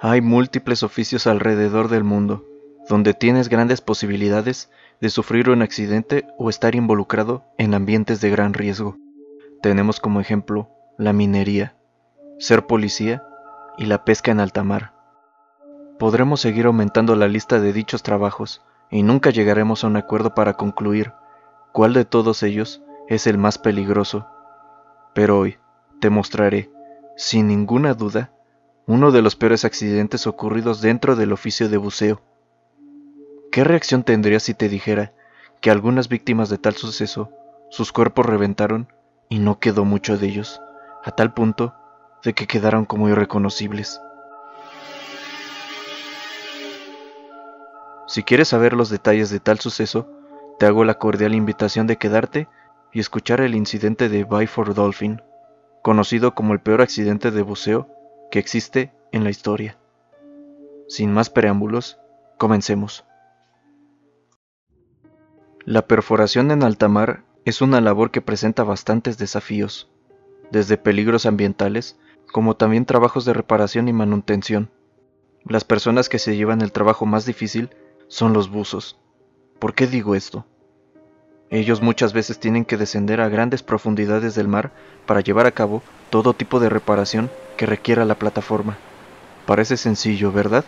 Hay múltiples oficios alrededor del mundo, donde tienes grandes posibilidades de sufrir un accidente o estar involucrado en ambientes de gran riesgo. Tenemos como ejemplo la minería, ser policía y la pesca en alta mar. Podremos seguir aumentando la lista de dichos trabajos y nunca llegaremos a un acuerdo para concluir cuál de todos ellos es el más peligroso. Pero hoy te mostraré, sin ninguna duda, uno de los peores accidentes ocurridos dentro del oficio de buceo. ¿Qué reacción tendrías si te dijera que algunas víctimas de tal suceso, sus cuerpos reventaron y no quedó mucho de ellos, a tal punto de que quedaron como irreconocibles? Si quieres saber los detalles de tal suceso, te hago la cordial invitación de quedarte y escuchar el incidente de Byford Dolphin, conocido como el peor accidente de buceo que existe en la historia. Sin más preámbulos, comencemos. La perforación en alta mar es una labor que presenta bastantes desafíos, desde peligros ambientales como también trabajos de reparación y manutención. Las personas que se llevan el trabajo más difícil son los buzos. ¿Por qué digo esto? Ellos muchas veces tienen que descender a grandes profundidades del mar para llevar a cabo todo tipo de reparación que requiera la plataforma. Parece sencillo, ¿verdad?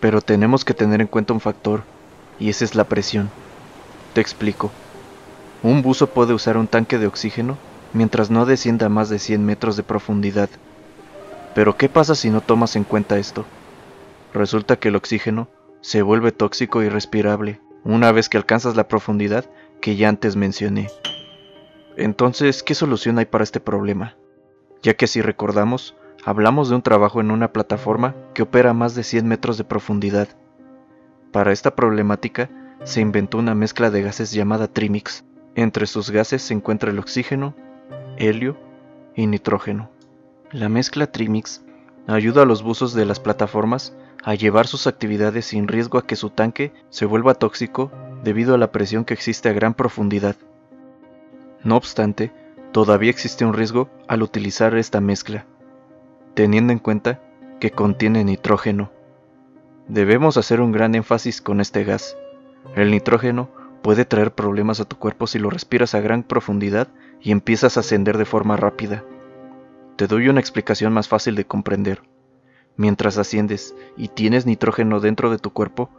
Pero tenemos que tener en cuenta un factor, y ese es la presión. Te explico. Un buzo puede usar un tanque de oxígeno mientras no descienda a más de 100 metros de profundidad. Pero ¿qué pasa si no tomas en cuenta esto? Resulta que el oxígeno se vuelve tóxico y respirable una vez que alcanzas la profundidad que ya antes mencioné. Entonces, ¿qué solución hay para este problema? Ya que si recordamos, hablamos de un trabajo en una plataforma que opera a más de 100 metros de profundidad. Para esta problemática, se inventó una mezcla de gases llamada Trimix. Entre sus gases se encuentra el oxígeno, helio y nitrógeno. La mezcla Trimix ayuda a los buzos de las plataformas a llevar sus actividades sin riesgo a que su tanque se vuelva tóxico debido a la presión que existe a gran profundidad. No obstante, todavía existe un riesgo al utilizar esta mezcla, teniendo en cuenta que contiene nitrógeno. Debemos hacer un gran énfasis con este gas. El nitrógeno puede traer problemas a tu cuerpo si lo respiras a gran profundidad y empiezas a ascender de forma rápida. Te doy una explicación más fácil de comprender. Mientras asciendes y tienes nitrógeno dentro de tu cuerpo,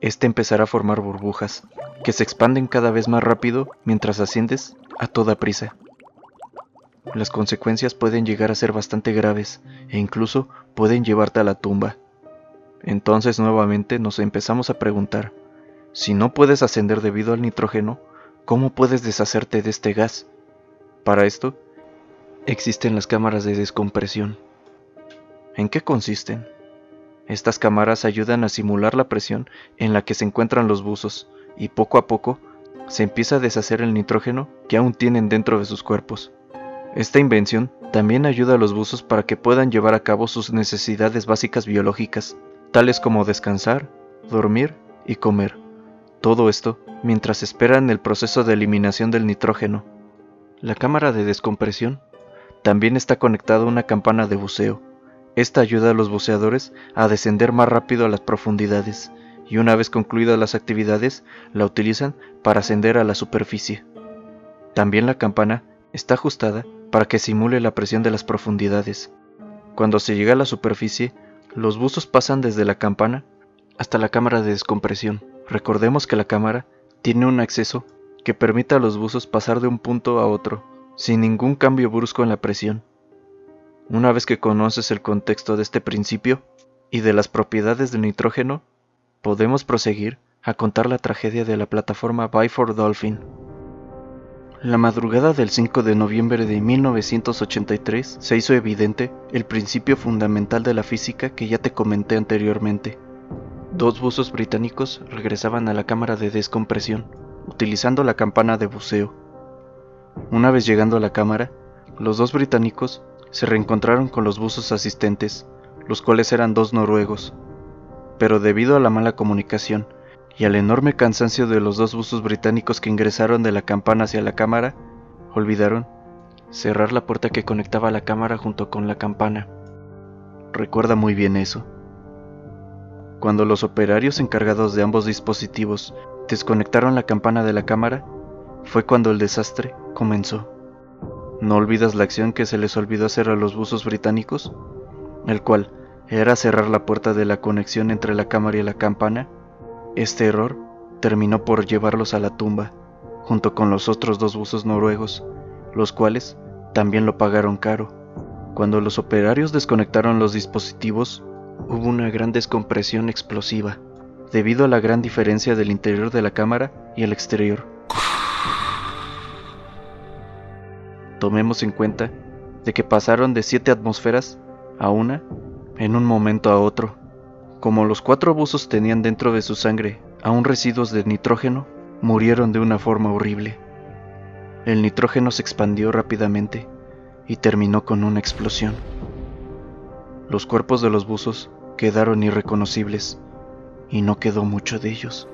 este empezará a formar burbujas, que se expanden cada vez más rápido mientras asciendes a toda prisa. Las consecuencias pueden llegar a ser bastante graves e incluso pueden llevarte a la tumba. Entonces nuevamente nos empezamos a preguntar, si no puedes ascender debido al nitrógeno, ¿cómo puedes deshacerte de este gas? Para esto, existen las cámaras de descompresión. ¿En qué consisten? Estas cámaras ayudan a simular la presión en la que se encuentran los buzos y poco a poco se empieza a deshacer el nitrógeno que aún tienen dentro de sus cuerpos. Esta invención también ayuda a los buzos para que puedan llevar a cabo sus necesidades básicas biológicas, tales como descansar, dormir y comer. Todo esto mientras esperan el proceso de eliminación del nitrógeno. La cámara de descompresión también está conectada a una campana de buceo, esta ayuda a los buceadores a descender más rápido a las profundidades y una vez concluidas las actividades la utilizan para ascender a la superficie. También la campana está ajustada para que simule la presión de las profundidades. Cuando se llega a la superficie, los buzos pasan desde la campana hasta la cámara de descompresión. Recordemos que la cámara tiene un acceso que permite a los buzos pasar de un punto a otro sin ningún cambio brusco en la presión. Una vez que conoces el contexto de este principio y de las propiedades del nitrógeno, podemos proseguir a contar la tragedia de la plataforma Byford Dolphin. La madrugada del 5 de noviembre de 1983 se hizo evidente el principio fundamental de la física que ya te comenté anteriormente. Dos buzos británicos regresaban a la cámara de descompresión, utilizando la campana de buceo. Una vez llegando a la cámara, los dos británicos se reencontraron con los buzos asistentes, los cuales eran dos noruegos. Pero debido a la mala comunicación y al enorme cansancio de los dos buzos británicos que ingresaron de la campana hacia la cámara, olvidaron cerrar la puerta que conectaba la cámara junto con la campana. Recuerda muy bien eso. Cuando los operarios encargados de ambos dispositivos desconectaron la campana de la cámara, fue cuando el desastre comenzó. ¿No olvidas la acción que se les olvidó hacer a los buzos británicos? El cual era cerrar la puerta de la conexión entre la cámara y la campana. Este error terminó por llevarlos a la tumba, junto con los otros dos buzos noruegos, los cuales también lo pagaron caro. Cuando los operarios desconectaron los dispositivos, hubo una gran descompresión explosiva, debido a la gran diferencia del interior de la cámara y el exterior. Tomemos en cuenta de que pasaron de 7 atmósferas a una en un momento a otro. Como los cuatro buzos tenían dentro de su sangre aún residuos de nitrógeno, murieron de una forma horrible. El nitrógeno se expandió rápidamente y terminó con una explosión. Los cuerpos de los buzos quedaron irreconocibles y no quedó mucho de ellos.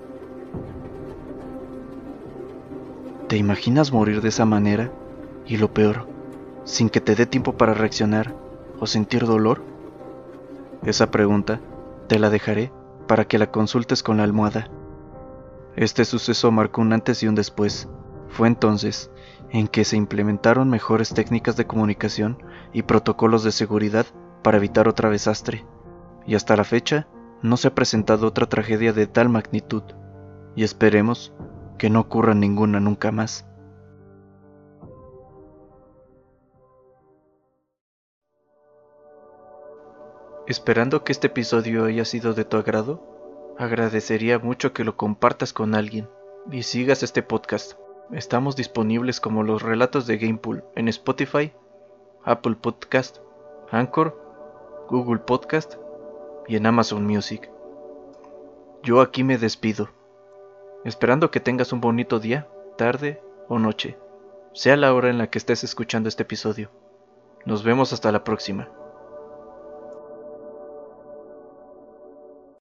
¿Te imaginas morir de esa manera? Y lo peor, sin que te dé tiempo para reaccionar o sentir dolor. Esa pregunta te la dejaré para que la consultes con la almohada. Este suceso marcó un antes y un después. Fue entonces en que se implementaron mejores técnicas de comunicación y protocolos de seguridad para evitar otra desastre, y hasta la fecha no se ha presentado otra tragedia de tal magnitud, y esperemos que no ocurra ninguna nunca más. Esperando que este episodio haya sido de tu agrado, agradecería mucho que lo compartas con alguien y sigas este podcast. Estamos disponibles como los relatos de Gamepool en Spotify, Apple Podcast, Anchor, Google Podcast y en Amazon Music. Yo aquí me despido, esperando que tengas un bonito día, tarde o noche, sea la hora en la que estés escuchando este episodio. Nos vemos hasta la próxima.